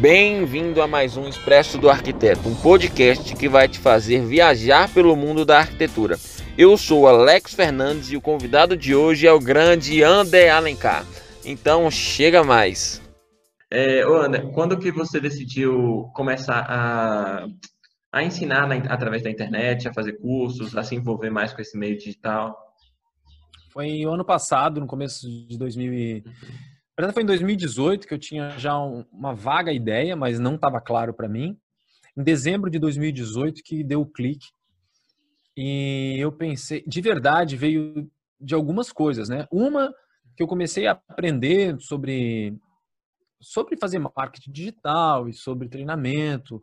Bem-vindo a mais um Expresso do Arquiteto, um podcast que vai te fazer viajar pelo mundo da arquitetura. Eu sou Alex Fernandes e o convidado de hoje é o grande André Alencar. Então, chega mais. É, ô André, quando que você decidiu começar a, a ensinar na, através da internet, a fazer cursos, a se envolver mais com esse meio digital? Foi o ano passado, no começo de 2000 e verdade, foi em 2018 que eu tinha já um, uma vaga ideia, mas não estava claro para mim. Em dezembro de 2018 que deu o clique. E eu pensei, de verdade, veio de algumas coisas, né? Uma que eu comecei a aprender sobre sobre fazer marketing digital e sobre treinamento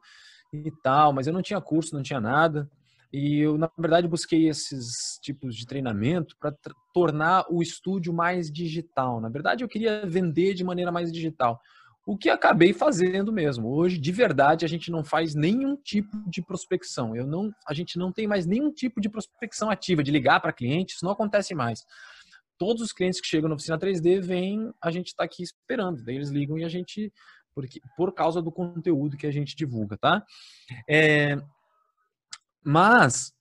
e tal, mas eu não tinha curso, não tinha nada. E eu, na verdade, busquei esses tipos de treinamento para tornar o estúdio mais digital. Na verdade, eu queria vender de maneira mais digital. O que acabei fazendo mesmo. Hoje, de verdade, a gente não faz nenhum tipo de prospecção. Eu não, a gente não tem mais nenhum tipo de prospecção ativa, de ligar para clientes, isso não acontece mais. Todos os clientes que chegam na oficina 3D vêm, a gente está aqui esperando. Daí eles ligam e a gente, porque, por causa do conteúdo que a gente divulga, tá? É, mas,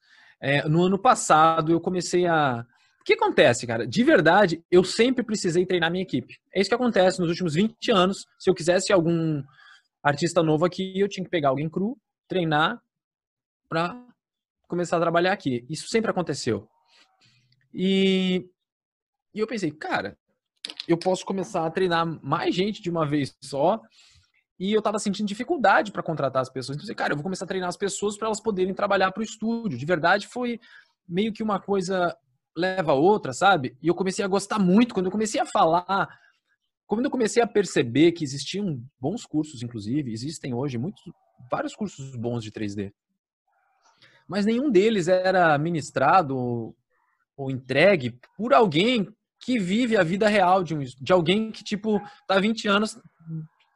é, no ano passado, eu comecei a. O que acontece, cara? De verdade, eu sempre precisei treinar minha equipe. É isso que acontece nos últimos 20 anos. Se eu quisesse algum artista novo aqui, eu tinha que pegar alguém cru, treinar para começar a trabalhar aqui. Isso sempre aconteceu. E, e eu pensei, cara, eu posso começar a treinar mais gente de uma vez só e eu tava sentindo dificuldade para contratar as pessoas. Então, cara, eu vou começar a treinar as pessoas para elas poderem trabalhar para o estúdio. De verdade, foi meio que uma coisa leva a outra, sabe? E eu comecei a gostar muito quando eu comecei a falar, quando eu comecei a perceber que existiam bons cursos, inclusive, existem hoje muitos vários cursos bons de 3D. Mas nenhum deles era ministrado ou entregue por alguém que vive a vida real de, um, de alguém que, tipo, tá 20 anos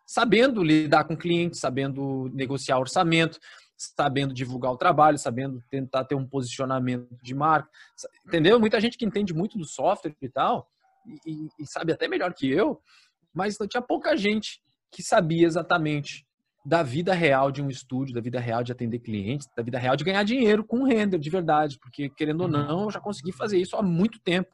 sabendo lidar com clientes, sabendo negociar orçamento, sabendo divulgar o trabalho, sabendo tentar ter um posicionamento de marca, entendeu? Muita gente que entende muito do software e tal, e, e sabe até melhor que eu, mas tinha pouca gente que sabia exatamente da vida real de um estúdio, da vida real de atender clientes, da vida real de ganhar dinheiro com render de verdade, porque querendo ou uhum. não, eu já consegui fazer isso há muito tempo.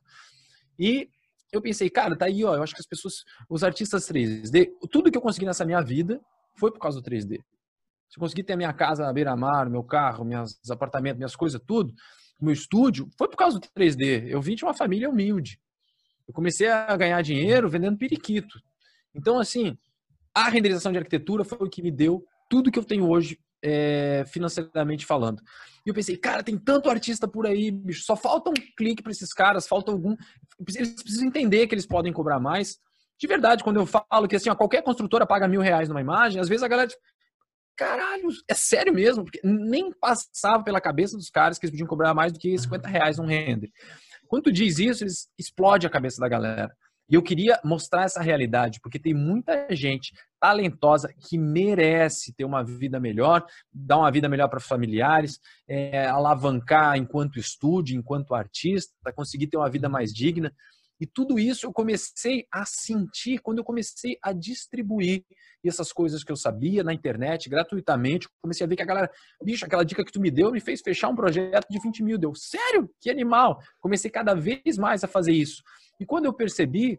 E eu pensei, cara, tá aí, ó, eu acho que as pessoas, os artistas 3D, tudo que eu consegui nessa minha vida foi por causa do 3D. Se eu consegui ter a minha casa na beira-mar, meu carro, meus apartamentos, minhas coisas, tudo, meu estúdio, foi por causa do 3D. Eu vim de uma família humilde. Eu comecei a ganhar dinheiro vendendo periquito. Então, assim, a renderização de arquitetura foi o que me deu tudo que eu tenho hoje é, financeiramente falando. E eu pensei, cara, tem tanto artista por aí, bicho, só falta um clique para esses caras, falta algum. Eles precisam entender que eles podem cobrar mais. De verdade, quando eu falo que assim, ó, qualquer construtora paga mil reais numa imagem, às vezes a galera. Caralho, é sério mesmo? Porque nem passava pela cabeça dos caras que eles podiam cobrar mais do que 50 reais num render. Quando tu diz isso, eles explode a cabeça da galera. E eu queria mostrar essa realidade, porque tem muita gente talentosa que merece ter uma vida melhor, dar uma vida melhor para familiares, é, alavancar enquanto estúdio, enquanto artista, conseguir ter uma vida mais digna. E tudo isso eu comecei a sentir quando eu comecei a distribuir essas coisas que eu sabia na internet, gratuitamente. Comecei a ver que a galera, bicho, aquela dica que tu me deu me fez fechar um projeto de 20 mil. Deu, sério? Que animal! Comecei cada vez mais a fazer isso. E quando eu percebi,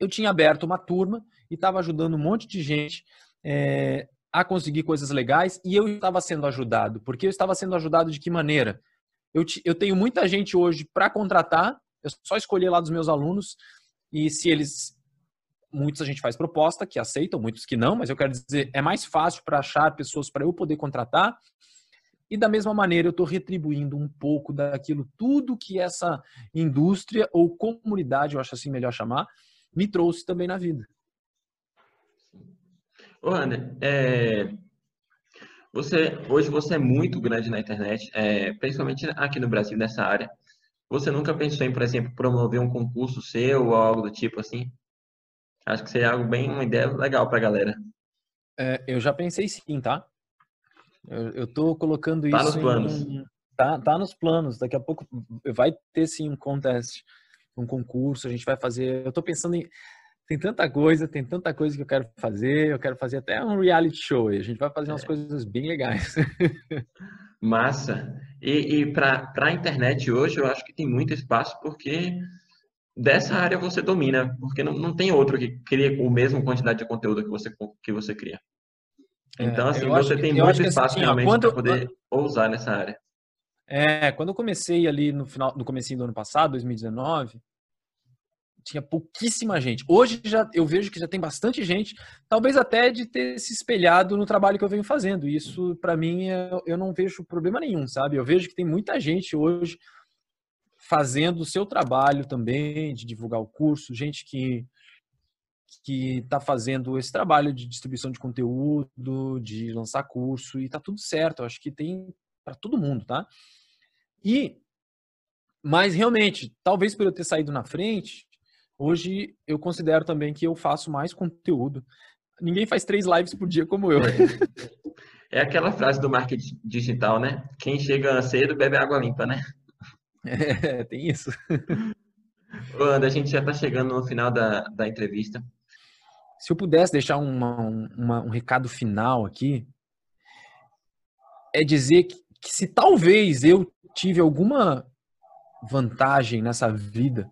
eu tinha aberto uma turma e estava ajudando um monte de gente é, a conseguir coisas legais e eu estava sendo ajudado. Porque eu estava sendo ajudado de que maneira? Eu, eu tenho muita gente hoje para contratar, eu só escolhi lá dos meus alunos e se eles. Muitos a gente faz proposta que aceitam, muitos que não, mas eu quero dizer, é mais fácil para achar pessoas para eu poder contratar. E da mesma maneira, eu estou retribuindo um pouco daquilo, tudo que essa indústria ou comunidade, eu acho assim melhor chamar, me trouxe também na vida. Ô, André, é, você, hoje você é muito grande na internet, é, principalmente aqui no Brasil, nessa área. Você nunca pensou em, por exemplo, promover um concurso seu ou algo do tipo assim? Acho que seria algo bem, uma ideia legal para a galera. É, eu já pensei sim, tá? Eu, eu tô colocando tá isso. Nos planos. Em, tá, tá nos planos. Daqui a pouco vai ter sim um contest um concurso, a gente vai fazer. Eu estou pensando em. tem tanta coisa, tem tanta coisa que eu quero fazer. Eu quero fazer até um reality show. A gente vai fazer umas é. coisas bem legais. Massa. E, e para a internet hoje, eu acho que tem muito espaço, porque dessa área você domina, porque não, não tem outro que cria a mesma quantidade de conteúdo que você, que você cria. É, então, assim, você tem muito assim, espaço assim, realmente para poder ousar nessa área. É, quando eu comecei ali no final, no comecinho do ano passado, 2019, tinha pouquíssima gente. Hoje já eu vejo que já tem bastante gente, talvez até de ter se espelhado no trabalho que eu venho fazendo. Isso para mim é, eu não vejo problema nenhum, sabe? Eu vejo que tem muita gente hoje fazendo o seu trabalho também de divulgar o curso, gente que que está fazendo esse trabalho de distribuição de conteúdo, de lançar curso e tá tudo certo. Eu acho que tem para todo mundo, tá? E mas realmente, talvez por eu ter saído na frente, Hoje eu considero também que eu faço mais conteúdo. Ninguém faz três lives por dia como eu. É aquela frase do marketing digital, né? Quem chega cedo bebe água limpa, né? É, tem isso. Ô, a gente já está chegando no final da, da entrevista. Se eu pudesse deixar uma, uma, um recado final aqui, é dizer que, que se talvez eu tive alguma vantagem nessa vida,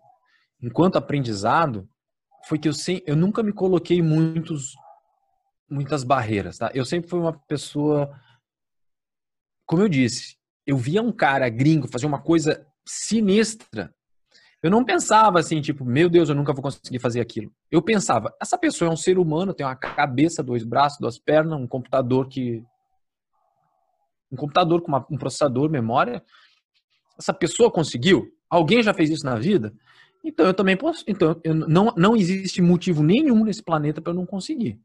enquanto aprendizado, foi que eu, sem, eu nunca me coloquei muitos, muitas barreiras, tá? Eu sempre fui uma pessoa, como eu disse, eu via um cara gringo fazer uma coisa sinistra. Eu não pensava assim, tipo, meu Deus, eu nunca vou conseguir fazer aquilo. Eu pensava, essa pessoa é um ser humano, tem uma cabeça, dois braços, duas pernas, um computador que. Um computador com uma, um processador, memória. Essa pessoa conseguiu? Alguém já fez isso na vida? Então eu também posso. Então eu, não, não existe motivo nenhum nesse planeta para eu não conseguir.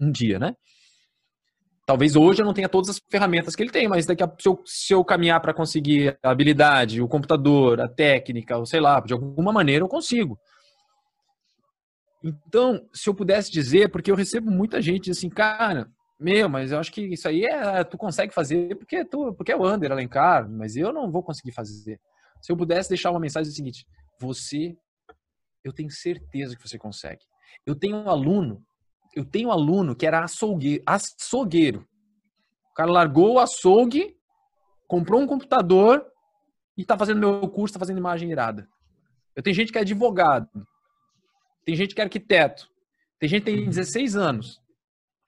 Um dia, né? Talvez hoje eu não tenha todas as ferramentas que ele tem, mas daqui a se eu, se eu caminhar para conseguir a habilidade, o computador, a técnica, ou sei lá, de alguma maneira eu consigo. Então, se eu pudesse dizer, porque eu recebo muita gente assim, cara, meu, mas eu acho que isso aí é, tu consegue fazer porque tu, porque é o Under Alencar, mas eu não vou conseguir fazer. Se eu pudesse deixar uma mensagem é seguinte, você, eu tenho certeza que você consegue. Eu tenho um aluno, eu tenho um aluno que era açougueiro, açougueiro. O cara largou o açougue, comprou um computador e está fazendo meu curso, está fazendo imagem irada. Eu tenho gente que é advogado, tem gente que é arquiteto, tem gente que tem 16 anos,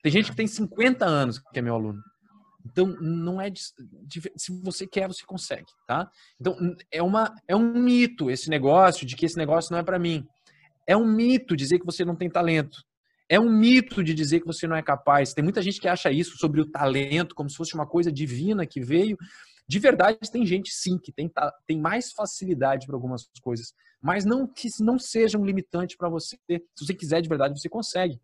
tem gente que tem 50 anos que é meu aluno. Então, não é se você quer, você consegue, tá? Então, é uma é um mito esse negócio de que esse negócio não é para mim. É um mito dizer que você não tem talento. É um mito de dizer que você não é capaz. Tem muita gente que acha isso sobre o talento como se fosse uma coisa divina que veio. De verdade, tem gente sim que tem, tem mais facilidade para algumas coisas, mas não que não seja um limitante para você. Se você quiser de verdade, você consegue.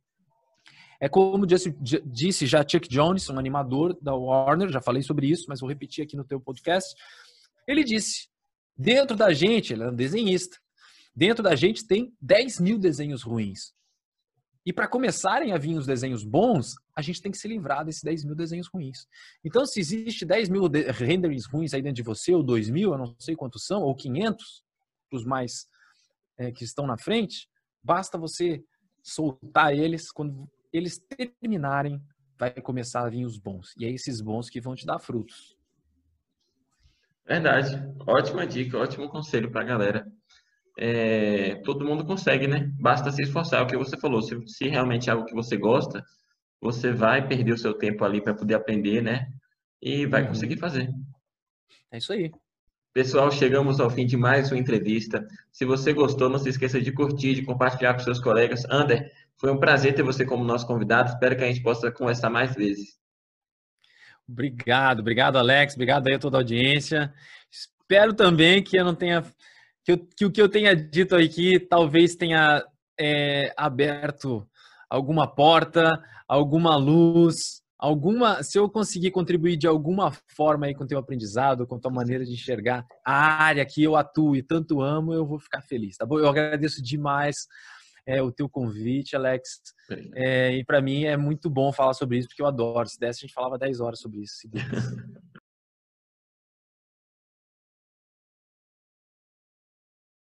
É como disse, disse já Chuck Jones, um animador da Warner, já falei sobre isso, mas vou repetir aqui no teu podcast. Ele disse: dentro da gente, ele é um desenhista, dentro da gente tem 10 mil desenhos ruins. E para começarem a vir os desenhos bons, a gente tem que se livrar desses 10 mil desenhos ruins. Então, se existe 10 mil renderings ruins aí dentro de você, ou 2 mil, eu não sei quantos são, ou 500, os mais é, que estão na frente, basta você soltar eles quando eles terminarem, vai começar a vir os bons. E é esses bons que vão te dar frutos. Verdade. Ótima dica, ótimo conselho para a galera. É, todo mundo consegue, né? Basta se esforçar, é o que você falou. Se, se realmente é algo que você gosta, você vai perder o seu tempo ali para poder aprender, né? E vai uhum. conseguir fazer. É isso aí. Pessoal, chegamos ao fim de mais uma entrevista. Se você gostou, não se esqueça de curtir, de compartilhar com seus colegas. Ander, foi um prazer ter você como nosso convidado. Espero que a gente possa conversar mais vezes. Obrigado, obrigado, Alex. Obrigado aí a toda a audiência. Espero também que eu não tenha. Que, eu, que o que eu tenha dito aqui talvez tenha é, aberto alguma porta, alguma luz, alguma. Se eu conseguir contribuir de alguma forma aí com o teu aprendizado, com a tua maneira de enxergar a área que eu atuo e tanto amo, eu vou ficar feliz, tá bom? Eu agradeço demais é, o teu convite, Alex. É, e para mim é muito bom falar sobre isso, porque eu adoro. Se desse, a gente falava 10 horas sobre isso.